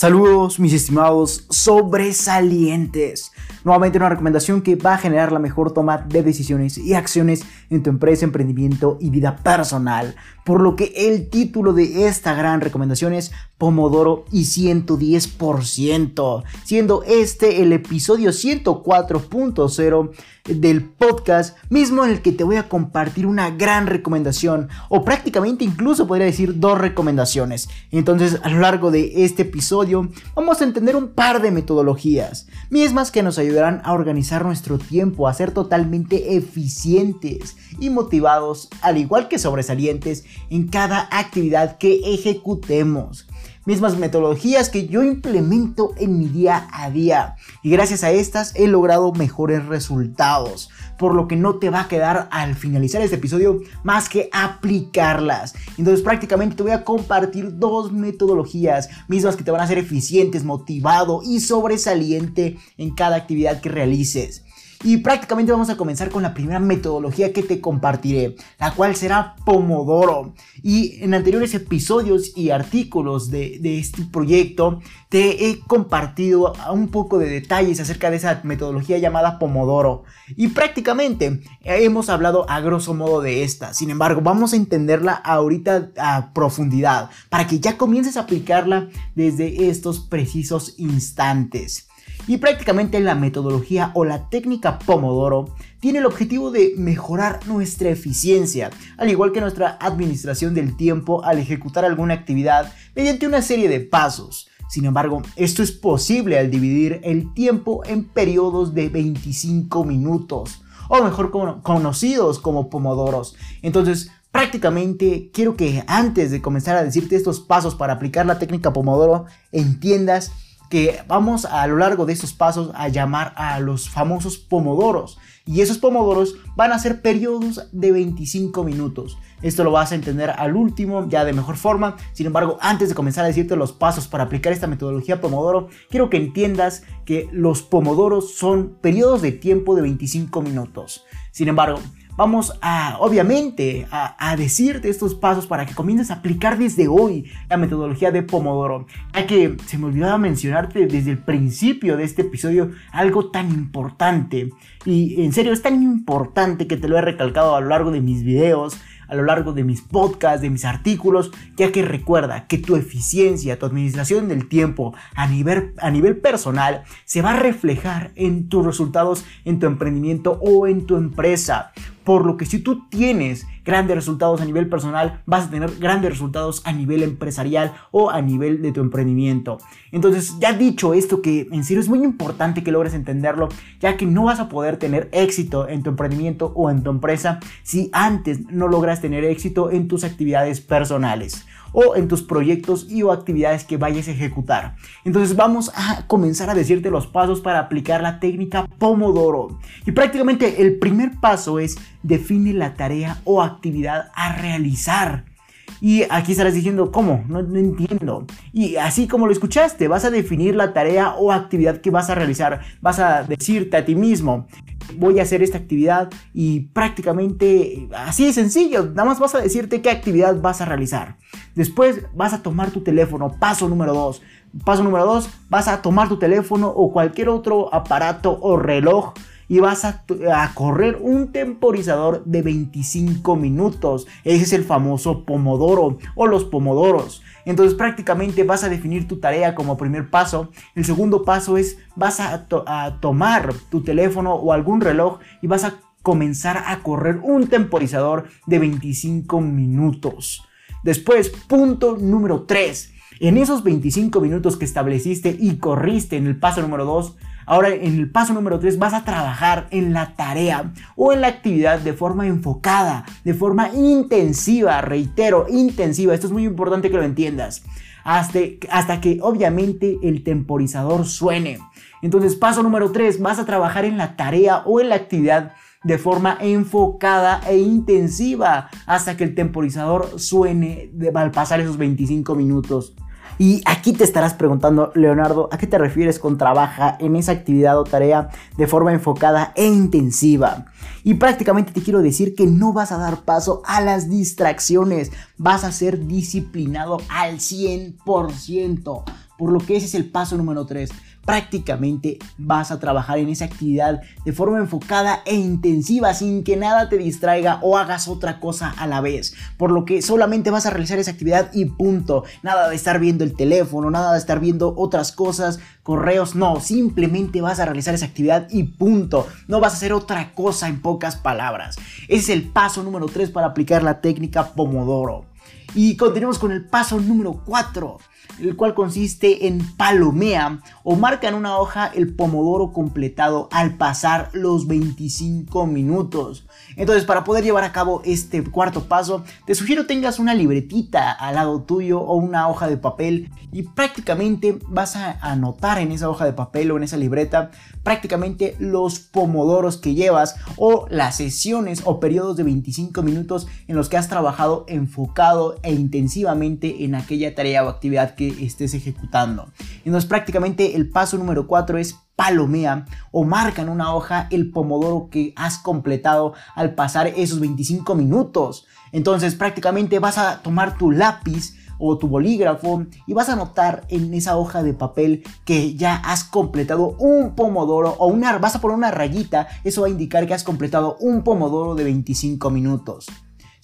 Saludos mis estimados sobresalientes. Nuevamente una recomendación que va a generar la mejor toma de decisiones y acciones en tu empresa, emprendimiento y vida personal. Por lo que el título de esta gran recomendación es Pomodoro y 110%, siendo este el episodio 104.0 del podcast mismo en el que te voy a compartir una gran recomendación o prácticamente incluso podría decir dos recomendaciones. Entonces a lo largo de este episodio vamos a entender un par de metodologías mismas que nos ayudarán a organizar nuestro tiempo, a ser totalmente eficientes y motivados al igual que sobresalientes en cada actividad que ejecutemos mismas metodologías que yo implemento en mi día a día. Y gracias a estas he logrado mejores resultados por lo que no te va a quedar al finalizar este episodio más que aplicarlas. Entonces prácticamente te voy a compartir dos metodologías mismas que te van a hacer eficientes motivado y sobresaliente en cada actividad que realices y prácticamente vamos a comenzar con la primera metodología que te compartiré, la cual será Pomodoro. Y en anteriores episodios y artículos de, este proyecto te he compartido un poco de detalles acerca de esa metodología llamada Pomodoro. Y prácticamente hemos hablado a grosso modo de esta. Sin embargo, vamos a entenderla ahorita a profundidad para que ya comiences a aplicarla desde estos precisos instantes. Y prácticamente la metodología o la técnica Pomodoro tiene el objetivo de mejorar nuestra eficiencia, al igual que nuestra administración del tiempo al ejecutar alguna actividad mediante una serie de pasos. Sin embargo, esto es posible al dividir el tiempo en periodos de 25 minutos, o mejor conocidos como pomodoros. Entonces, prácticamente quiero que antes de comenzar a decirte estos pasos para aplicar la técnica Pomodoro, entiendas que vamos a lo largo de estos pasos a llamar a los famosos pomodoros. Y esos pomodoros van a ser periodos de 25 minutos. Esto lo vas a entender al último, ya de mejor forma. Sin embargo, antes de comenzar a decirte los pasos para aplicar esta metodología pomodoro, quiero que entiendas que los pomodoros son periodos de tiempo de 25 minutos. Sin embargo, vamos a, obviamente, a, decirte estos pasos para que comiences a aplicar desde hoy la metodología de Pomodoro. Ya que se me olvidaba mencionarte desde el principio de este episodio algo tan importante. Y en serio, es tan importante que te lo he recalcado a lo largo de mis videos a lo largo de mis podcasts, de mis artículos, ya que recuerda que tu eficiencia, tu administración del tiempo a nivel, a nivel personal se va a reflejar en tus resultados en tu emprendimiento o en tu empresa. Por lo que si tú tienes grandes resultados a nivel personal, vas a tener grandes resultados a nivel empresarial o a nivel de tu emprendimiento. Entonces, ya dicho esto, que en serio es muy importante que logres entenderlo, ya que no vas a poder tener éxito en tu emprendimiento o en tu empresa si antes no logras tener éxito en tus actividades personales o en tus proyectos y o actividades que vayas a ejecutar. Entonces vamos a comenzar a decirte los pasos para aplicar la técnica Pomodoro. Y prácticamente el primer paso es define la tarea o actividad a realizar. Y aquí estarás diciendo, ¿cómo? No, no, entiendo. Y así como lo escuchaste, vas a definir la tarea o actividad que vas a realizar. Vas a decirte a ti mismo, voy a hacer esta actividad y prácticamente así de sencillo, nada más vas a decirte qué actividad vas a realizar. Después vas a tomar tu teléfono, paso número 2. Paso número 2, vas a tomar tu teléfono o cualquier otro aparato o reloj y vas a, a, correr un temporizador de 25 minutos. Ese es el famoso pomodoro o los pomodoros. Entonces prácticamente vas a definir tu tarea como primer paso. El segundo paso es vas a, tomar tu teléfono o algún reloj y vas a comenzar a correr un temporizador de 25 minutos. Después, punto número 3. En esos 25 minutos que estableciste y corriste en el paso número 2, Ahora en el paso número 3 vas a trabajar en la tarea o en la actividad de forma enfocada, de forma intensiva, reitero, intensiva. Esto es muy importante que lo entiendas. Hasta, hasta que obviamente el temporizador suene. Entonces paso número 3, vas a trabajar en la tarea o en la actividad de forma enfocada e intensiva hasta que el temporizador suene al pasar esos 25 minutos. Y aquí te estarás preguntando, Leonardo, ¿a qué te refieres con trabaja en esa actividad o tarea de forma enfocada e intensiva? Y prácticamente te quiero decir que no vas a dar paso a las distracciones, vas a ser disciplinado al 100%. por lo que ese es el paso número 3 prácticamente vas a trabajar en esa actividad de forma enfocada e intensiva sin que nada te distraiga o hagas otra cosa a la vez. Por lo que solamente vas a realizar esa actividad y punto. Nada de estar viendo el teléfono, nada de estar viendo otras cosas, correos, no. Simplemente vas a realizar esa actividad y punto. No vas a hacer otra cosa en pocas palabras. Ese es el paso número 3 para aplicar la técnica Pomodoro. Y continuamos con el paso número 4 el cual consiste en palomea o marca en una hoja el pomodoro completado al pasar los 25 minutos. Entonces, para poder llevar a cabo este cuarto paso, te sugiero tengas una libretita al lado tuyo o una hoja de papel y prácticamente vas a anotar en esa hoja de papel o en esa libreta prácticamente los pomodoros que llevas o las sesiones o periodos de 25 minutos en los que has trabajado enfocado e intensivamente en aquella tarea o actividad que estés ejecutando. Entonces prácticamente el paso número 4 es palomea o marca en una hoja el pomodoro que has completado al pasar esos 25 minutos. Entonces prácticamente vas a tomar tu lápiz o tu bolígrafo y vas a anotar en esa hoja de papel que ya has completado un pomodoro o una vas a poner una rayita, eso va a indicar que has completado un pomodoro de 25 minutos.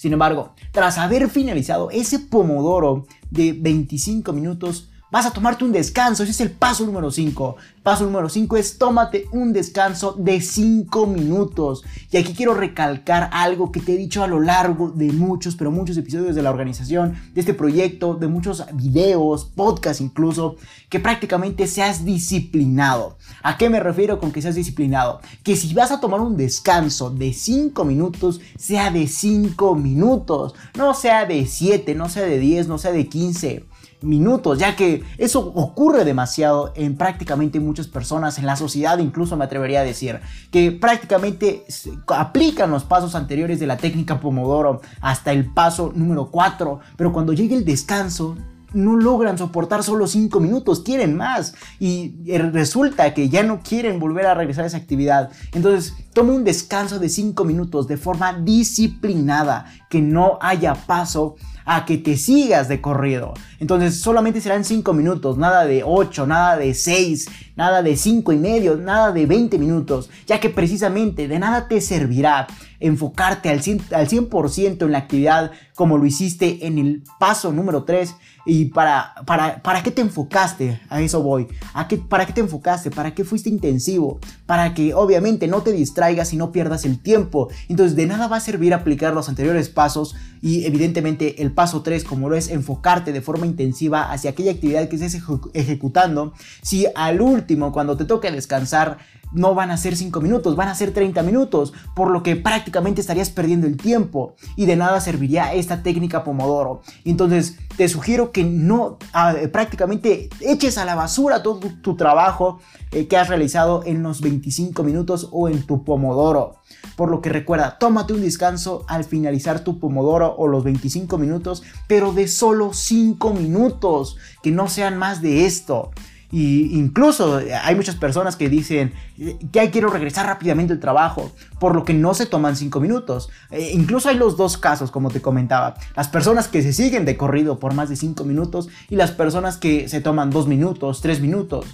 Sin embargo, tras haber finalizado ese pomodoro de 25 minutos, Vas a tomarte un descanso, ese es el paso número 5. Paso número 5 es tómate un descanso de 5 minutos. Y aquí quiero recalcar algo que te he dicho a lo largo de muchos, pero muchos episodios de la organización, de este proyecto, de muchos videos, podcasts incluso, que prácticamente seas disciplinado. ¿A qué me refiero con que seas disciplinado? Que si vas a tomar un descanso de 5 minutos, sea de 5 minutos, no sea de 7, no sea de 10, no sea de 15 minutos, ya que eso ocurre demasiado en prácticamente muchas personas, en la sociedad incluso me atrevería a decir, que prácticamente aplican los pasos anteriores de la técnica Pomodoro hasta el paso número 4, pero cuando llegue el descanso no logran soportar solo 5 minutos, quieren más y eh, resulta que ya no quieren volver a regresar a esa actividad. Entonces, toma un descanso de 5 minutos de forma disciplinada, que no haya paso a que te sigas de corrido. Entonces solamente serán 5 minutos, nada de 8, nada de 6, nada de 5 y medio, nada de 20 minutos, ya que precisamente de nada te servirá enfocarte al 100%, al 100 en la actividad como lo hiciste en el paso número 3 y para, para, para qué te enfocaste, a eso voy, ¿A qué, para qué te enfocaste, para qué fuiste intensivo, para que obviamente no te distraigas y no pierdas el tiempo. Entonces de nada va a servir aplicar los anteriores pasos y evidentemente el paso 3 como lo es enfocarte de forma intensiva hacia aquella actividad que estés ejecutando, si al último cuando te toque descansar no van a ser 5 minutos, van a ser 30 minutos, por lo que prácticamente estarías perdiendo el tiempo y de nada serviría esta técnica Pomodoro. Entonces te sugiero que no prácticamente eches a la basura todo tu, trabajo eh, que has realizado en los 25 minutos o en tu Pomodoro. Por lo que recuerda, tómate un descanso al finalizar tu Pomodoro o los 25 minutos, pero de solo 5 minutos, que no sean más de esto. Y incluso hay muchas personas que dicen que quiero regresar rápidamente al trabajo, por lo que no se toman 5 minutos. E incluso hay los dos casos, como te comentaba. Las personas que se siguen de corrido por más de 5 minutos y las personas que se toman 2 minutos, 3 minutos.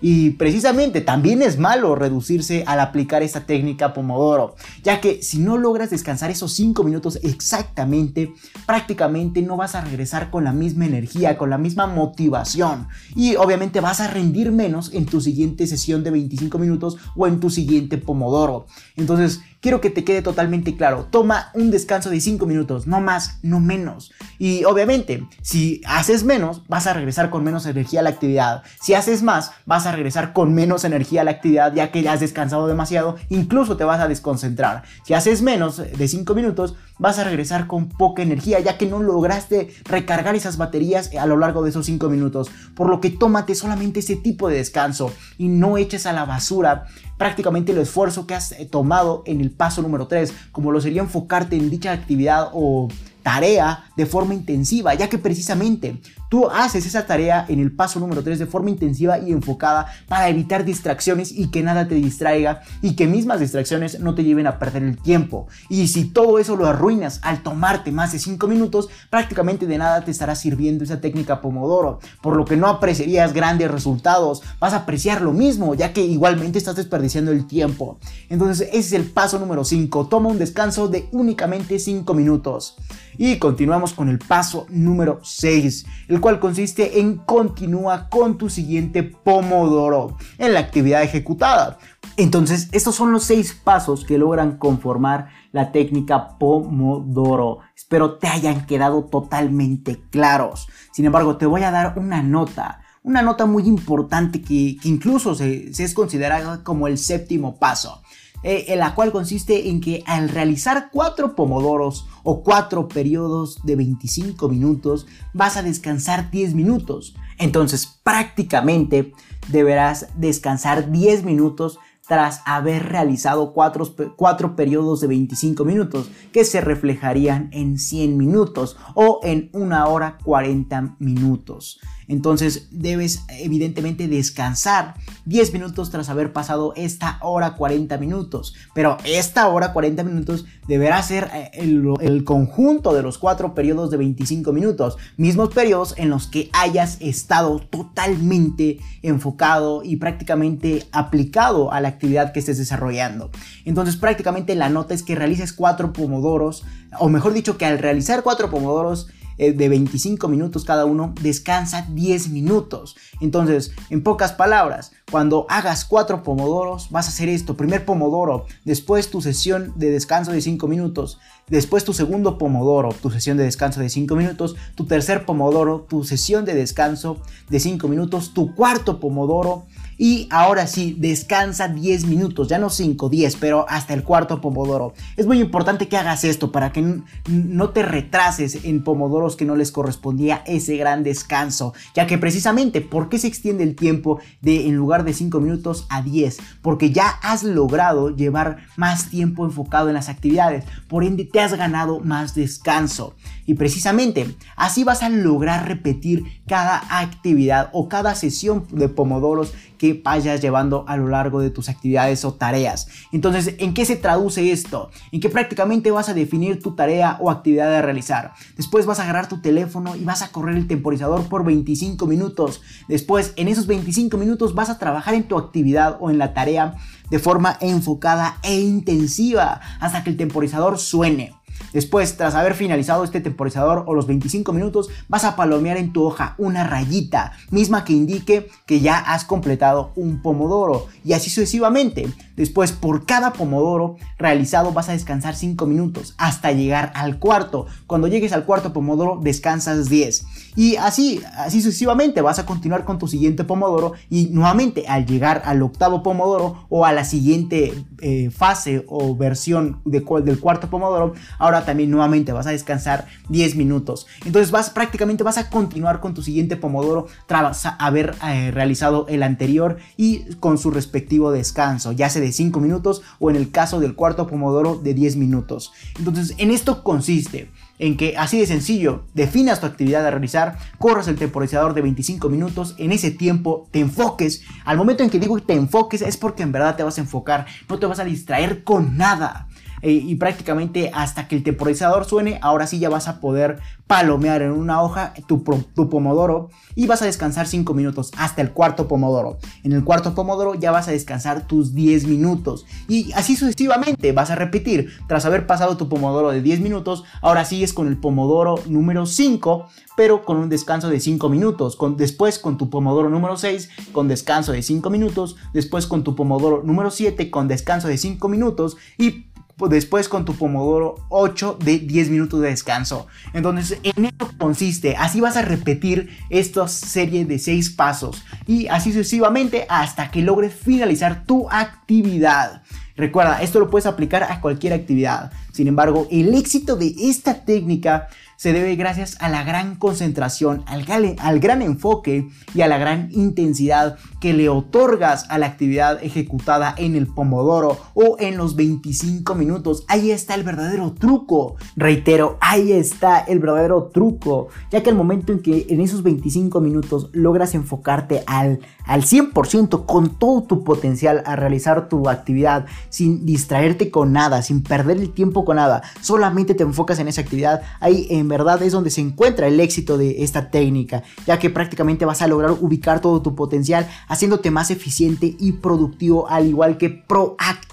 Y precisamente también es malo reducirse al aplicar esta técnica Pomodoro, ya que si no logras descansar esos 5 minutos exactamente, prácticamente no vas a regresar con la misma energía, con la misma motivación. Y obviamente vas a rendir menos en tu siguiente sesión de 25 minutos o en tu siguiente Pomodoro. Entonces, quiero que te quede totalmente claro. Toma un descanso de 5 minutos, no más, no menos. Y obviamente, si haces menos, vas a regresar con menos energía a la actividad. Si haces más, vas a regresar con menos energía a la actividad ya que ya has descansado demasiado, incluso te vas a desconcentrar. Si haces menos de 5 minutos, vas a regresar con poca energía ya que no lograste recargar esas baterías a lo largo de esos 5 minutos. Por lo que tómate solamente ese tipo de descanso y no eches a la basura prácticamente el esfuerzo que has eh, tomado en el paso número 3, como lo sería enfocarte en dicha actividad o tarea de forma intensiva, ya que precisamente tú haces esa tarea en el paso número 3 de forma intensiva y enfocada para evitar distracciones y que nada te distraiga y que mismas distracciones no te lleven a perder el tiempo. Y si todo eso lo arruinas al tomarte más de 5 minutos, prácticamente de nada te estará sirviendo esa técnica Pomodoro, por lo que no apreciarías grandes resultados, vas a apreciar lo mismo, ya que igualmente estás desperdiciando el tiempo. Entonces ese es el paso número 5, toma un descanso de únicamente 5 minutos. Y continuamos con el paso número 6, el cual consiste en continúa con tu siguiente pomodoro en la actividad ejecutada. Entonces, estos son los 6 pasos que logran conformar la técnica pomodoro. Espero te hayan quedado totalmente claros. Sin embargo, te voy a dar una nota una nota muy importante que, incluso se, se, es considerada como el séptimo paso. Eh, en la cual consiste en que al realizar cuatro pomodoros o cuatro periodos de 25 minutos vas a descansar 10 minutos. Entonces prácticamente deberás descansar 10 minutos tras haber realizado cuatro, cuatro, periodos de 25 minutos que se reflejarían en 100 minutos o en una hora 40 minutos. Entonces debes evidentemente descansar 10 minutos tras haber pasado esta hora 40 minutos. Pero esta hora 40 minutos deberá ser eh, el, conjunto de los cuatro periodos de 25 minutos. Mismos periodos en los que hayas estado totalmente enfocado y prácticamente aplicado a la actividad que estés desarrollando. Entonces prácticamente la nota es que realices cuatro pomodoros, o mejor dicho que al realizar cuatro pomodoros eh, de 25 minutos cada uno, descansa 10 minutos. Entonces, en pocas palabras, cuando hagas 4 pomodoros, vas a hacer esto. Primer pomodoro, después tu sesión de descanso de 5 minutos, después tu segundo pomodoro, tu sesión de descanso de 5 minutos, tu tercer pomodoro, tu sesión de descanso de 5 minutos, tu cuarto pomodoro, y ahora sí, descansa 10 minutos, ya no 5, 10, pero hasta el cuarto pomodoro. Es muy importante que hagas esto para que no te retrases en pomodoros que no les correspondía ese gran descanso. Ya que precisamente, ¿por qué se extiende el tiempo de en lugar de 5 minutos a 10? Porque ya has logrado llevar más tiempo enfocado en las actividades. Por ende, te has ganado más descanso. Y precisamente, así vas a lograr repetir cada actividad o cada sesión de pomodoros que vayas llevando a lo largo de tus actividades o tareas. Entonces, ¿en qué se traduce esto? En que prácticamente vas a definir tu tarea o actividad a realizar. Después vas a agarrar tu teléfono y vas a correr el temporizador por 25 minutos. Después, en esos 25 minutos vas a trabajar en tu actividad o en la tarea de forma enfocada e intensiva hasta que el temporizador suene. Después, tras haber finalizado este temporizador o los 25 minutos, vas a palomear en tu hoja una rayita, misma que indique que ya has completado un pomodoro y así sucesivamente. Después, por cada pomodoro realizado vas a descansar 5 minutos hasta llegar al cuarto. Cuando llegues al cuarto pomodoro, descansas 10. Y así, así sucesivamente, vas a continuar con tu siguiente pomodoro y nuevamente al llegar al octavo pomodoro o a la siguiente eh, fase o versión de, del cuarto pomodoro, ahora también nuevamente vas a descansar 10 minutos. Entonces vas prácticamente vas a continuar con tu siguiente pomodoro tras haber eh, realizado el anterior y con su respectivo descanso, ya sea de 5 minutos o en el caso del cuarto pomodoro de 10 minutos. Entonces en esto consiste en que así de sencillo, definas tu actividad a realizar, corras el temporizador de 25 minutos, en ese tiempo te enfoques. Al momento en que digo que te enfoques es porque en verdad te vas a enfocar, no te vas a distraer con nada. Eh, y prácticamente hasta que el temporizador suene, ahora sí ya vas a poder palomear en una hoja tu, tu pomodoro y vas a descansar 5 minutos hasta el cuarto pomodoro. En el cuarto pomodoro ya vas a descansar tus 10 minutos y así sucesivamente vas a repetir. Tras haber pasado tu pomodoro de 10 minutos, ahora sigues con el pomodoro número 5, pero con un descanso de 5 minutos. Con, después con tu pomodoro número 6 con descanso de 5 minutos. Después con tu pomodoro número 7 con descanso de 5 minutos y después con tu pomodoro 8 de 10 minutos de descanso. Entonces, en eso consiste. Así vas a repetir esta serie de 6 pasos y así sucesivamente hasta que logres finalizar tu actividad. Recuerda, esto lo puedes aplicar a cualquier actividad. Sin embargo, el éxito de esta técnica se debe gracias a la gran concentración, al, al gran enfoque y a la gran intensidad que le otorgas a la actividad ejecutada en el pomodoro o en los 25 minutos. Ahí está el verdadero truco. Reitero, ahí está el verdadero truco, ya que al momento en que en esos 25 minutos logras enfocarte al, al 100% con todo tu potencial a realizar tu actividad sin distraerte con nada, sin perder el tiempo con nada, solamente te enfocas en esa actividad, ahí verdad es donde se encuentra el éxito de esta técnica, ya que prácticamente vas a lograr ubicar todo tu potencial haciéndote más eficiente y productivo al igual que proactivo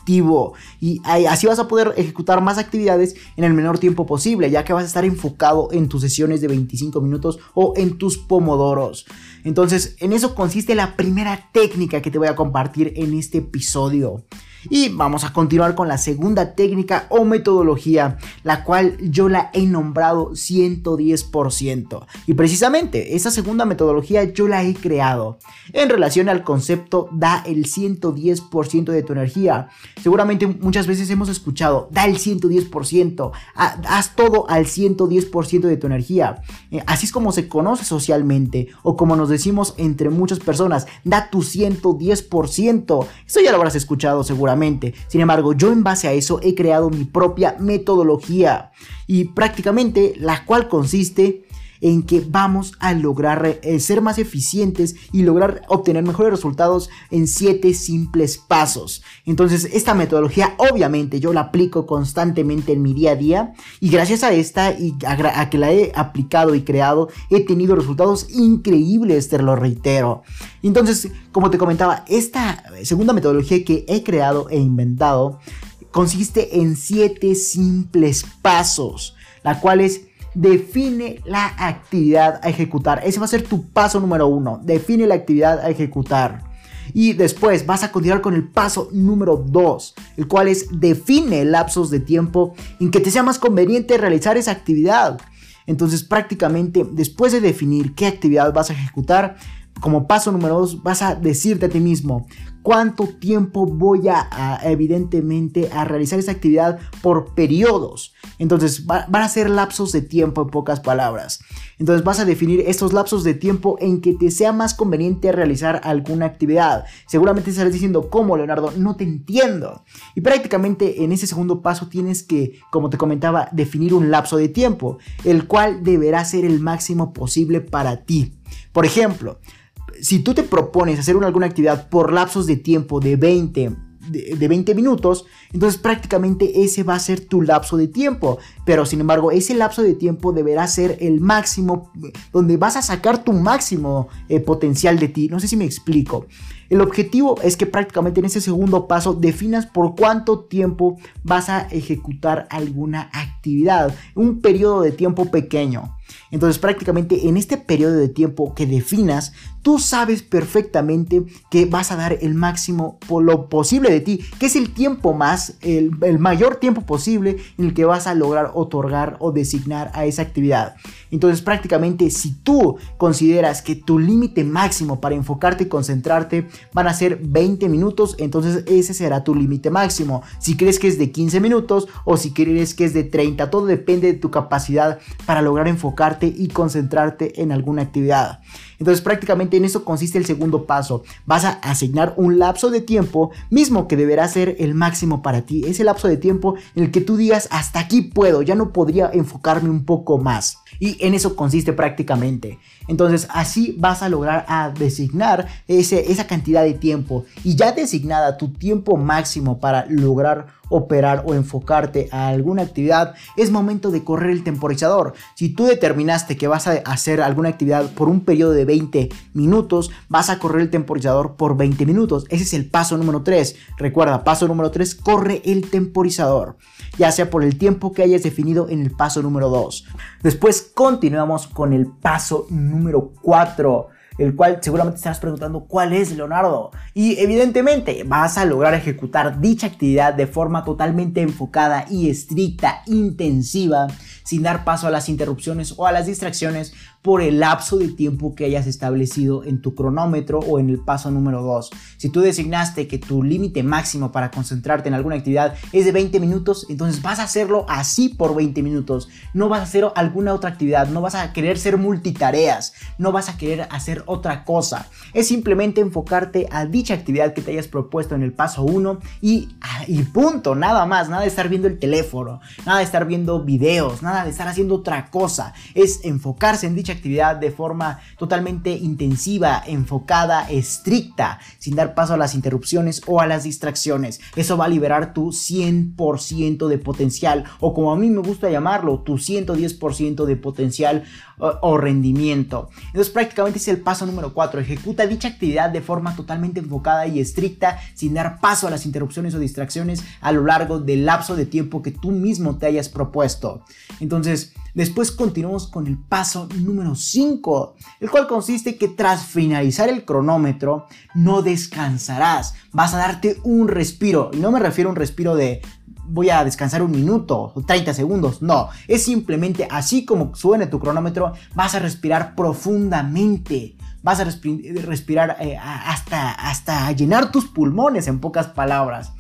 y así vas a poder ejecutar más actividades en el menor tiempo posible, ya que vas a estar enfocado en tus sesiones de 25 minutos o en tus pomodoros. Entonces, en eso consiste la primera técnica que te voy a compartir en este episodio. Y vamos a continuar con la segunda técnica o metodología, la cual yo la he nombrado 110%. Y precisamente esa segunda metodología yo la he creado en relación al concepto da el 110% de tu energía. Seguramente muchas veces hemos escuchado, da el 110%, haz todo al 110% de tu energía. Eh, así es como se conoce socialmente o como nos decimos entre muchas personas, da tu 110%. Eso ya lo habrás escuchado seguramente sin embargo, yo en base a eso he creado mi propia metodología y prácticamente la cual consiste en que vamos a lograr eh, ser más eficientes y lograr obtener mejores resultados en siete simples pasos. Entonces, esta metodología obviamente yo la aplico constantemente en mi día a día y gracias a esta y a, que la he aplicado y creado, he tenido resultados increíbles, te lo reitero. Entonces, como te comentaba, esta segunda metodología que he creado e inventado consiste en siete simples pasos, la cual es define la actividad a ejecutar. Ese va a ser tu paso número uno. Define la actividad a ejecutar. Y después vas a continuar con el paso número 2, el cual es define lapsos de tiempo en que te sea más conveniente realizar esa actividad. Entonces prácticamente después de definir qué actividad vas a ejecutar, como paso número 2 vas a decirte a ti mismo, cuánto tiempo voy a, evidentemente a realizar esa actividad por periodos. Entonces van a ser lapsos de tiempo en pocas palabras. Entonces vas a definir estos lapsos de tiempo en que te sea más conveniente realizar alguna actividad. Seguramente estarás diciendo, ¿cómo Leonardo? No te entiendo. Y prácticamente en ese segundo paso tienes que, como te comentaba, definir un lapso de tiempo, el cual deberá ser el máximo posible para ti. Por ejemplo, si tú te propones hacer alguna actividad por lapsos de tiempo de 20, de, 20 minutos, entonces prácticamente ese va a ser tu lapso de tiempo. Pero sin embargo, ese lapso de tiempo deberá ser el máximo, donde vas a sacar tu máximo eh, potencial de ti. No sé si me explico. El objetivo es que prácticamente en ese segundo paso definas por cuánto tiempo vas a ejecutar alguna actividad. Un periodo de tiempo pequeño. Entonces prácticamente en este periodo de tiempo que definas, tú sabes perfectamente que vas a dar el máximo por lo posible de ti, que es el tiempo más, el, mayor tiempo posible en el que vas a lograr otorgar o designar a esa actividad. Entonces prácticamente si tú consideras que tu límite máximo para enfocarte y concentrarte van a ser 20 minutos, entonces ese será tu límite máximo. Si crees que es de 15 minutos o si crees que es de 30, todo depende de tu capacidad para lograr enfocarte y concentrarte en alguna actividad. Entonces prácticamente en eso consiste el segundo paso. Vas a asignar un lapso de tiempo mismo que deberá ser el máximo para ti. Ese lapso de tiempo en el que tú digas hasta aquí puedo, ya no podría enfocarme un poco más. Y en eso consiste prácticamente. Entonces así vas a lograr designar ese, esa cantidad de tiempo. Y ya designada tu tiempo máximo para lograr operar o enfocarte a alguna actividad, es momento de correr el temporizador. Si tú determinaste que vas a hacer alguna actividad por un periodo de 20 minutos, vas a correr el temporizador por 20 minutos. Ese es el paso número 3. Recuerda, paso número 3, corre el temporizador, ya sea por el tiempo que hayas definido en el paso número 2. Después continuamos con el paso número 4 el cual seguramente estarás preguntando cuál es Leonardo. Y evidentemente vas a lograr ejecutar dicha actividad de forma totalmente enfocada y estricta, intensiva, sin dar paso a las interrupciones o a las distracciones por el lapso de tiempo que hayas establecido en tu cronómetro o en el paso número 2. Si tú designaste que tu límite máximo para concentrarte en alguna actividad es de 20 minutos, entonces vas a hacerlo así por 20 minutos. No vas a hacer alguna otra actividad, no vas a querer ser multitareas, no vas a querer hacer otra cosa. Es simplemente enfocarte a dicha actividad que te hayas propuesto en el paso 1 y, ah, y punto, nada más, nada de estar viendo el teléfono, nada de estar viendo videos, nada de estar haciendo otra cosa. Es enfocarse en dicha actividad de forma totalmente intensiva, enfocada, estricta, sin dar paso a las interrupciones o a las distracciones. Eso va a liberar tu 100% de potencial o como a mí me gusta llamarlo, tu 110% de potencial o, rendimiento. Entonces prácticamente es el paso número 4. Ejecuta dicha actividad de forma totalmente enfocada y estricta sin dar paso a las interrupciones o distracciones a lo largo del lapso de tiempo que tú mismo te hayas propuesto. Entonces, después continuamos con el paso número 5, el cual consiste que tras finalizar el cronómetro no descansarás, vas a darte un respiro, y no me refiero a un respiro de voy a descansar un minuto o 30 segundos. No, es simplemente así como suene tu cronómetro, vas a respirar profundamente. Vas a respirar eh, hasta, hasta llenar tus pulmones, en pocas palabras.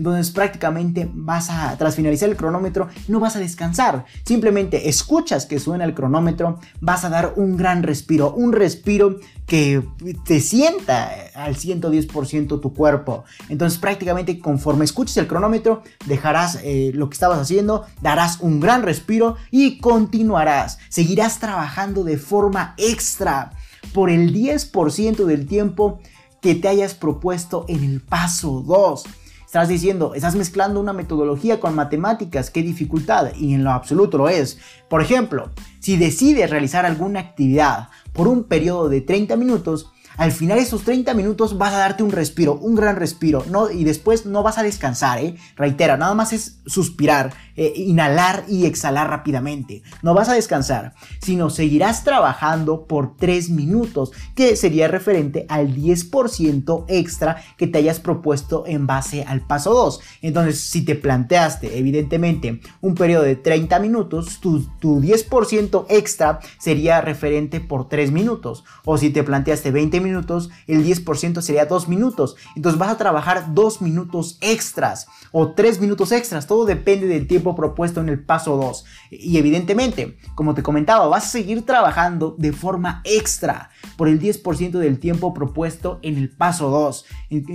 Entonces prácticamente vas a, tras finalizar el cronómetro, no vas a descansar. Simplemente escuchas que suena el cronómetro, vas a dar un gran respiro, un respiro que te sienta al 110% tu cuerpo. Entonces prácticamente conforme escuches el cronómetro, dejarás eh, lo que estabas haciendo, darás un gran respiro y continuarás. Seguirás trabajando de forma extra por el 10% del tiempo que te hayas propuesto en el paso 2. Estás diciendo, estás mezclando una metodología con matemáticas, qué dificultad, y en lo absoluto lo es. Por ejemplo, si decides realizar alguna actividad por un periodo de 30 minutos, al final esos 30 minutos vas a darte un respiro, un gran respiro, ¿no? Y después no vas a descansar, ¿eh? Reitera, nada más es suspirar, eh, inhalar y exhalar rápidamente. No vas a descansar, sino seguirás trabajando por 3 minutos, que sería referente al 10% extra que te hayas propuesto en base al paso 2. Entonces, si te planteaste, evidentemente, un periodo de 30 minutos, tu, tu 10% extra sería referente por 3 minutos. O si te planteaste 20 minutos, el 10% sería 2 minutos. Entonces vas a trabajar 2 minutos extras o 3 minutos extras. Todo depende del tiempo propuesto en el paso 2. Y evidentemente, como te comentaba, vas a seguir trabajando de forma extra por el 10% del tiempo propuesto en el paso 2.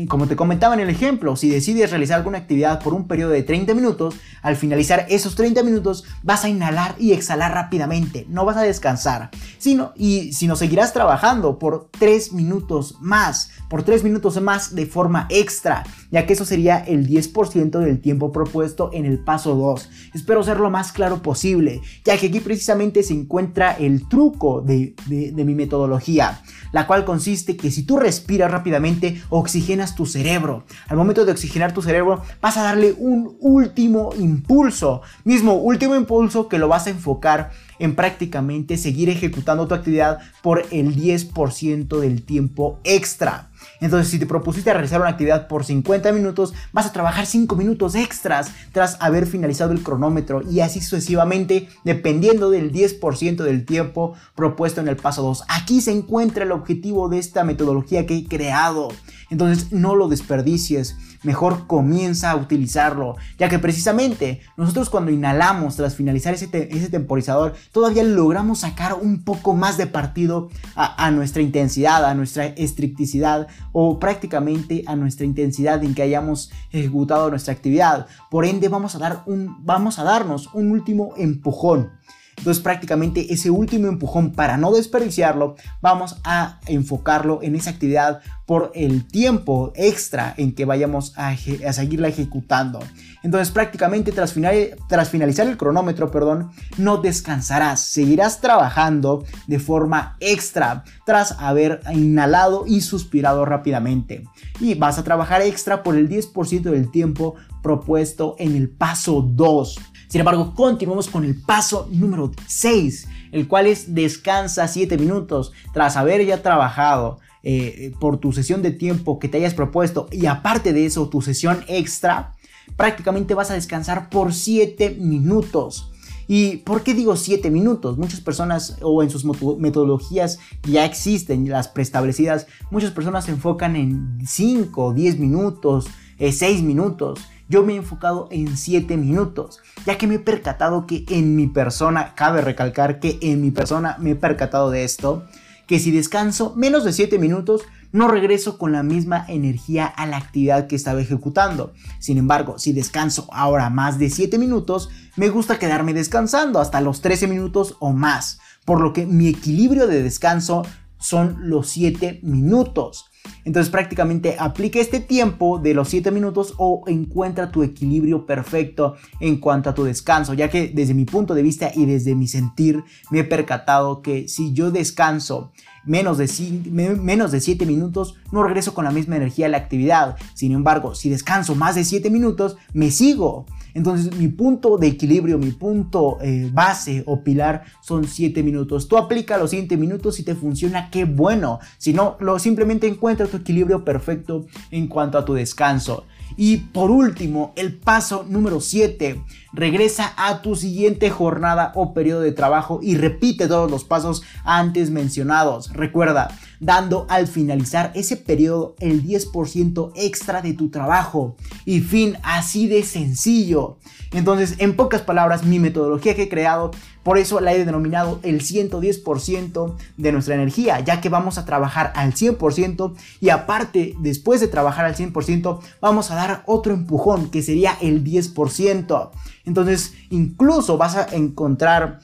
Como te comentaba en el ejemplo, si decides realizar alguna actividad por un periodo de 30 minutos, al finalizar esos 30 minutos vas a inhalar y exhalar rápidamente. No vas a descansar. Sino, y si no seguirás trabajando por 3 minutos más, por 3 minutos más de forma extra, ya que eso sería el 10% del tiempo propuesto en el paso 2. Espero ser lo más claro posible, ya que aquí precisamente se encuentra el truco de, mi metodología, la cual consiste que si tú respiras rápidamente, oxigenas tu cerebro. Al momento de oxigenar tu cerebro, vas a darle un último impulso, mismo último impulso que lo vas a enfocar en prácticamente seguir ejecutando tu actividad por el 10% del tiempo extra. Entonces, si te propusiste realizar una actividad por 50 minutos, vas a trabajar 5 minutos extras tras haber finalizado el cronómetro y así sucesivamente, dependiendo del 10% del tiempo propuesto en el paso 2. Aquí se encuentra el objetivo de esta metodología que he creado. Entonces, no lo desperdicies mejor comienza a utilizarlo, ya que precisamente nosotros cuando inhalamos tras finalizar ese, temporizador, todavía logramos sacar un poco más de partido a, nuestra intensidad, a nuestra estricticidad o prácticamente a nuestra intensidad en que hayamos ejecutado nuestra actividad. Por ende, vamos a, dar un, vamos a darnos un último empujón. Entonces prácticamente ese último empujón para no desperdiciarlo, vamos a enfocarlo en esa actividad por el tiempo extra en que vayamos a, seguirla ejecutando. Entonces prácticamente tras, finalizar el cronómetro, perdón, no descansarás, seguirás trabajando de forma extra tras haber inhalado y suspirado rápidamente. Y vas a trabajar extra por el 10% del tiempo propuesto en el paso 2. Sin embargo, continuamos con el paso número 6, el cual es descansa 7 minutos tras haber ya trabajado eh, por tu sesión de tiempo que te hayas propuesto y aparte de eso tu sesión extra, prácticamente vas a descansar por 7 minutos. ¿Y por qué digo 7 minutos? Muchas personas o en sus metodologías ya existen las preestablecidas, muchas personas se enfocan en 5, 10 minutos, 6 eh, minutos. Yo me he enfocado en 7 minutos, ya que me he percatado que en mi persona, cabe recalcar que en mi persona me he percatado de esto, que si descanso menos de 7 minutos, no regreso con la misma energía a la actividad que estaba ejecutando. Sin embargo, si descanso ahora más de 7 minutos, me gusta quedarme descansando hasta los 13 minutos o más, por lo que mi equilibrio de descanso son los 7 minutos. Entonces prácticamente aplica este tiempo de los 7 minutos o encuentra tu equilibrio perfecto en cuanto a tu descanso, ya que desde mi punto de vista y desde mi sentir me he percatado que si yo descanso menos de, menos de 7 minutos, no regreso con la misma energía a la actividad. Sin embargo, si descanso más de 7 minutos, me sigo. Entonces mi punto de equilibrio, mi punto eh, base o pilar son 7 minutos. Tú aplica los 7 minutos y te funciona, qué bueno. Si no, lo, simplemente encuentra tu equilibrio perfecto en cuanto a tu descanso. Y por último, el paso número 7. Regresa a tu siguiente jornada o periodo de trabajo y repite todos los pasos antes mencionados. Recuerda, dando al finalizar ese periodo el 10% extra de tu trabajo. Y fin, así de sencillo. Entonces, en pocas palabras, mi metodología que he creado, por eso la he denominado el 110% de nuestra energía, ya que vamos a trabajar al 100% y aparte, después de trabajar al 100%, vamos a dar otro empujón que sería el 10%. Entonces, incluso vas a encontrar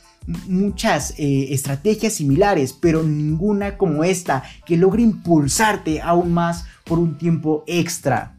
muchas eh, estrategias similares, pero ninguna como esta que logre impulsarte aún más por un tiempo extra.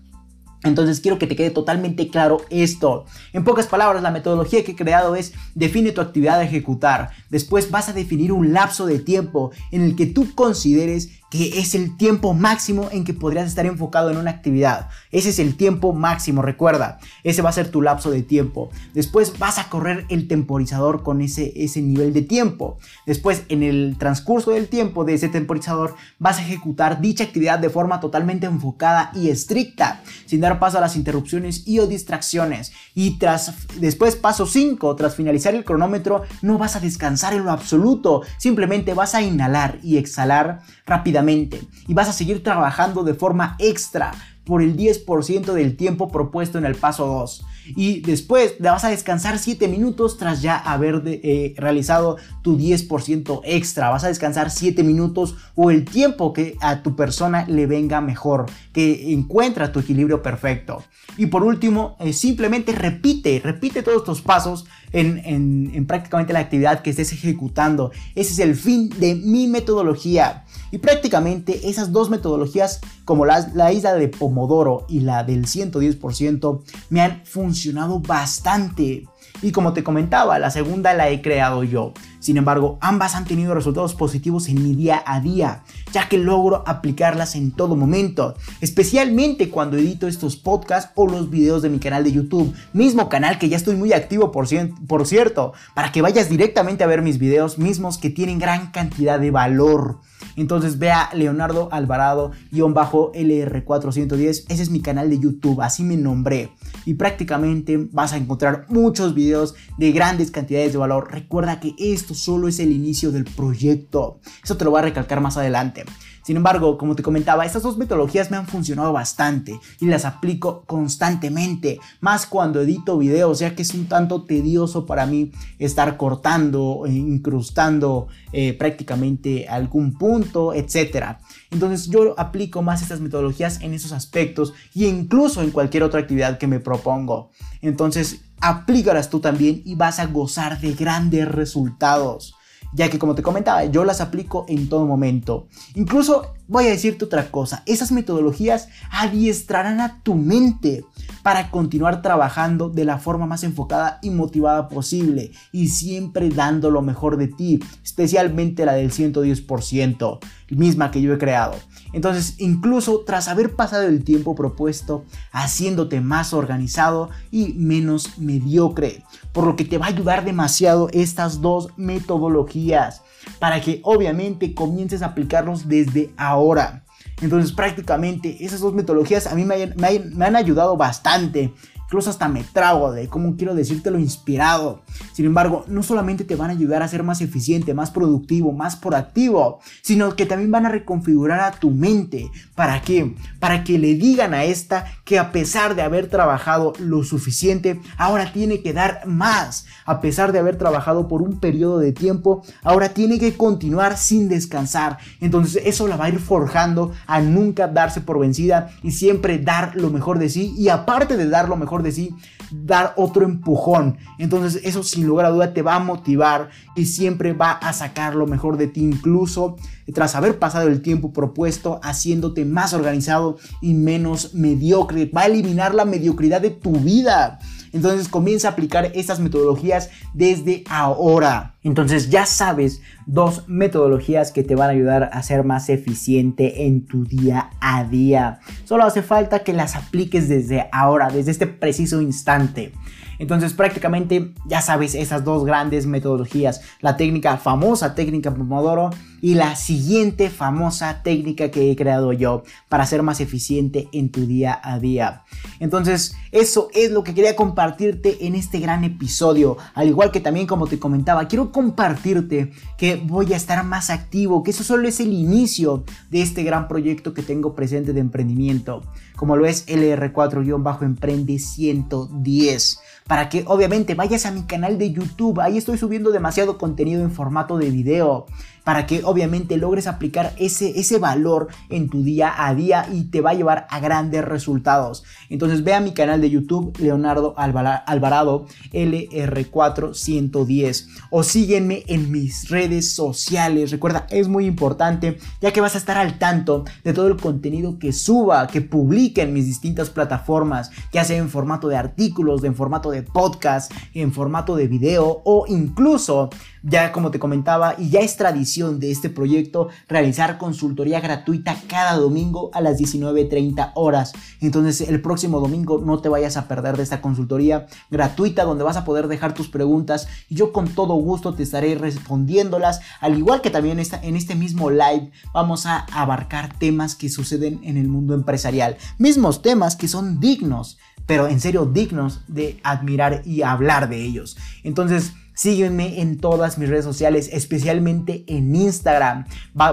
Entonces quiero que te quede totalmente claro esto. En pocas palabras, la metodología que he creado es define tu actividad a ejecutar. Después vas a definir un lapso de tiempo en el que tú consideres que es el tiempo máximo en que podrías estar enfocado en una actividad. Ese es el tiempo máximo, recuerda. Ese va a ser tu lapso de tiempo. Después vas a correr el temporizador con ese, ese nivel de tiempo. Después, en el transcurso del tiempo de ese temporizador, vas a ejecutar dicha actividad de forma totalmente enfocada y estricta, sin dar paso a las interrupciones y o distracciones. Y tras después, paso 5, tras finalizar el cronómetro, no vas a descansar en lo absoluto. Simplemente vas a inhalar y exhalar rápidamente y vas a seguir trabajando de forma extra por el 10% del tiempo propuesto en el paso 2. Y después te vas a descansar 7 minutos tras ya haber eh, realizado tu 10% extra. Vas a descansar 7 minutos o el tiempo que a tu persona le venga mejor, que encuentra tu equilibrio perfecto. Y por último, eh, simplemente repite, repite todos estos pasos en, en prácticamente la actividad que estés ejecutando. Ese es el fin de mi metodología. Y prácticamente esas dos metodologías, como la, la isla de Pomodoro y la del 110%, me han funcionado bastante. Y como te comentaba, la segunda la he creado yo. Sin embargo, ambas han tenido resultados positivos en mi día a día, ya que logro aplicarlas en todo momento, especialmente cuando edito estos podcasts o los videos de mi canal de YouTube, mismo canal que ya estoy muy activo por, por cierto, para que vayas directamente a ver mis videos mismos que tienen gran cantidad de valor. Entonces vea Leonardo Alvarado-LR410. Ese es mi canal de YouTube, así me nombré. Y prácticamente vas a encontrar muchos videos de grandes cantidades de valor. Recuerda que esto solo es el inicio del proyecto. Eso te lo voy a recalcar más adelante. Sin embargo, como te comentaba, estas dos metodologías me han funcionado bastante y las aplico constantemente, más cuando edito videos, ya que es un tanto tedioso para mí estar cortando, e incrustando eh, prácticamente algún punto, etc. Entonces yo aplico más estas metodologías en esos aspectos y incluso en cualquier otra actividad que me propongo. Entonces aplícalas tú también y vas a gozar de grandes resultados ya que como te comentaba, yo las aplico en todo momento. Incluso voy a decirte otra cosa, esas metodologías adiestrarán a tu mente para continuar trabajando de la forma más enfocada y motivada posible y siempre dando lo mejor de ti, especialmente la del 110%, misma que yo he creado. Entonces, incluso tras haber pasado el tiempo propuesto, haciéndote más organizado y menos mediocre, por lo que te va a ayudar demasiado estas dos metodologías para que obviamente comiences a aplicarlos desde ahora. Entonces prácticamente esas dos metodologías a mí me, han ayudado bastante incluso hasta me trago de cómo quiero decírtelo inspirado. Sin embargo, no solamente te van a ayudar a ser más eficiente, más productivo, más proactivo, sino que también van a reconfigurar a tu mente. ¿Para qué? Para que le digan a esta que a pesar de haber trabajado lo suficiente, ahora tiene que dar más. A pesar de haber trabajado por un periodo de tiempo, ahora tiene que continuar sin descansar. Entonces eso la va a ir forjando a nunca darse por vencida y siempre dar lo mejor de sí. Y aparte de dar lo mejor de sí, dar otro empujón. Entonces eso sin lugar a duda te va a motivar y siempre va a sacar lo mejor de ti, incluso tras haber pasado el tiempo propuesto, haciéndote más organizado y menos mediocre. Va a eliminar la mediocridad de tu vida. Entonces comienza a aplicar estas metodologías desde ahora. Entonces ya sabes dos metodologías que te van a ayudar a ser más eficiente en tu día a día. Solo hace falta que las apliques desde ahora, desde este preciso instante. Entonces prácticamente ya sabes esas dos grandes metodologías, la técnica famosa técnica Pomodoro y la siguiente famosa técnica que he creado yo para ser más eficiente en tu día a día. Entonces eso es lo que quería compartirte en este gran episodio, al igual que también como te comentaba, quiero compartirte que voy a estar más activo, que eso solo es el inicio de este gran proyecto que tengo presente de emprendimiento, como lo es LR4-Emprende 110 para que obviamente vayas a mi canal de YouTube. Ahí estoy subiendo demasiado contenido en formato de video para que obviamente logres aplicar ese, ese valor en tu día a día y te va a llevar a grandes resultados. Entonces ve a mi canal de YouTube Leonardo Alvarado LR410 o sígueme en mis redes sociales. Recuerda, es muy importante ya que vas a estar al tanto de todo el contenido que suba, que publique en mis distintas plataformas, ya sea en formato de artículos, en formato de podcast, en formato de video o incluso ya como te comentaba y ya es tradición de este proyecto realizar consultoría gratuita cada domingo a las 19.30 horas. Entonces el próximo domingo no te vayas a perder de esta consultoría gratuita donde vas a poder dejar tus preguntas y yo con todo gusto te estaré respondiéndolas. Al igual que también en este mismo live vamos a abarcar temas que suceden en el mundo empresarial. Mismos temas que son dignos pero en serio dignos de admirar y hablar de ellos. Entonces, Sígueme en todas mis redes sociales, especialmente en Instagram.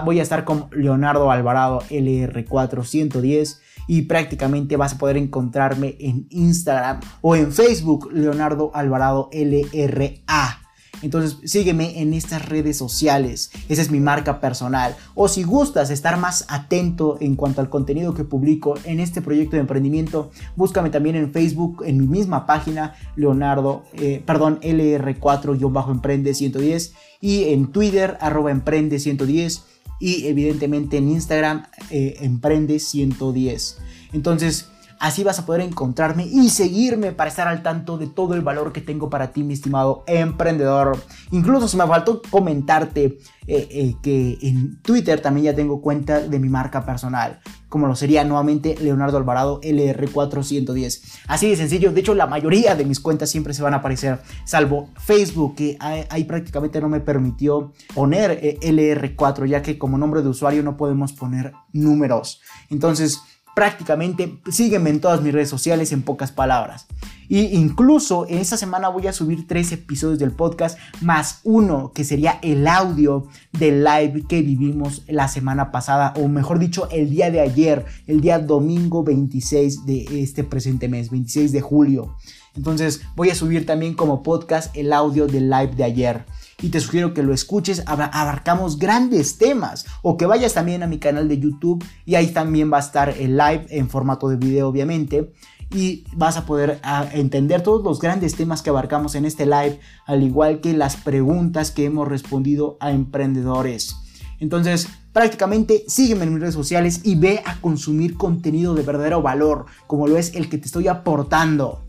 voy a estar con Leonardo Alvarado LR410 y prácticamente vas a poder encontrarme en Instagram o en Facebook Leonardo Alvarado LRA. Entonces sígueme en estas redes sociales. Esa es mi marca personal. O si gustas estar más atento en cuanto al contenido que publico en este proyecto de emprendimiento, búscame también en Facebook, en mi misma página, Leonardo, eh, perdón, LR4-Emprende 110 y en Twitter, arroba Emprende 110 y evidentemente en Instagram, eh, Emprende 110. Entonces, Así vas a poder encontrarme y seguirme para estar al tanto de todo el valor que tengo para ti, mi estimado emprendedor. Incluso se me faltó comentarte eh, eh, que en Twitter también ya tengo cuenta de mi marca personal, como lo sería nuevamente Leonardo Alvarado LR410. Así de sencillo, de hecho la mayoría de mis cuentas siempre se van a aparecer, salvo Facebook, que ahí prácticamente no me permitió poner eh, LR4, ya que como nombre de usuario no podemos poner números. Entonces, prácticamente sígueme en todas mis redes sociales en pocas palabras. Y incluso en esta semana voy a subir tres episodios del podcast más uno que sería el audio del live que vivimos la semana pasada o mejor dicho el día de ayer, el día domingo 26 de este presente mes, 26 de julio. Entonces voy a subir también como podcast el audio del live de ayer y te sugiero que lo escuches, abarcamos grandes temas o que vayas también a mi canal de YouTube y ahí también va a estar el live en formato de video obviamente y vas a poder entender todos los grandes temas que abarcamos en este live, al igual que las preguntas que hemos respondido a emprendedores. Entonces, prácticamente sígueme en mis redes sociales y ve a consumir contenido de verdadero valor, como lo es el que te estoy aportando.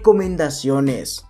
recomendaciones.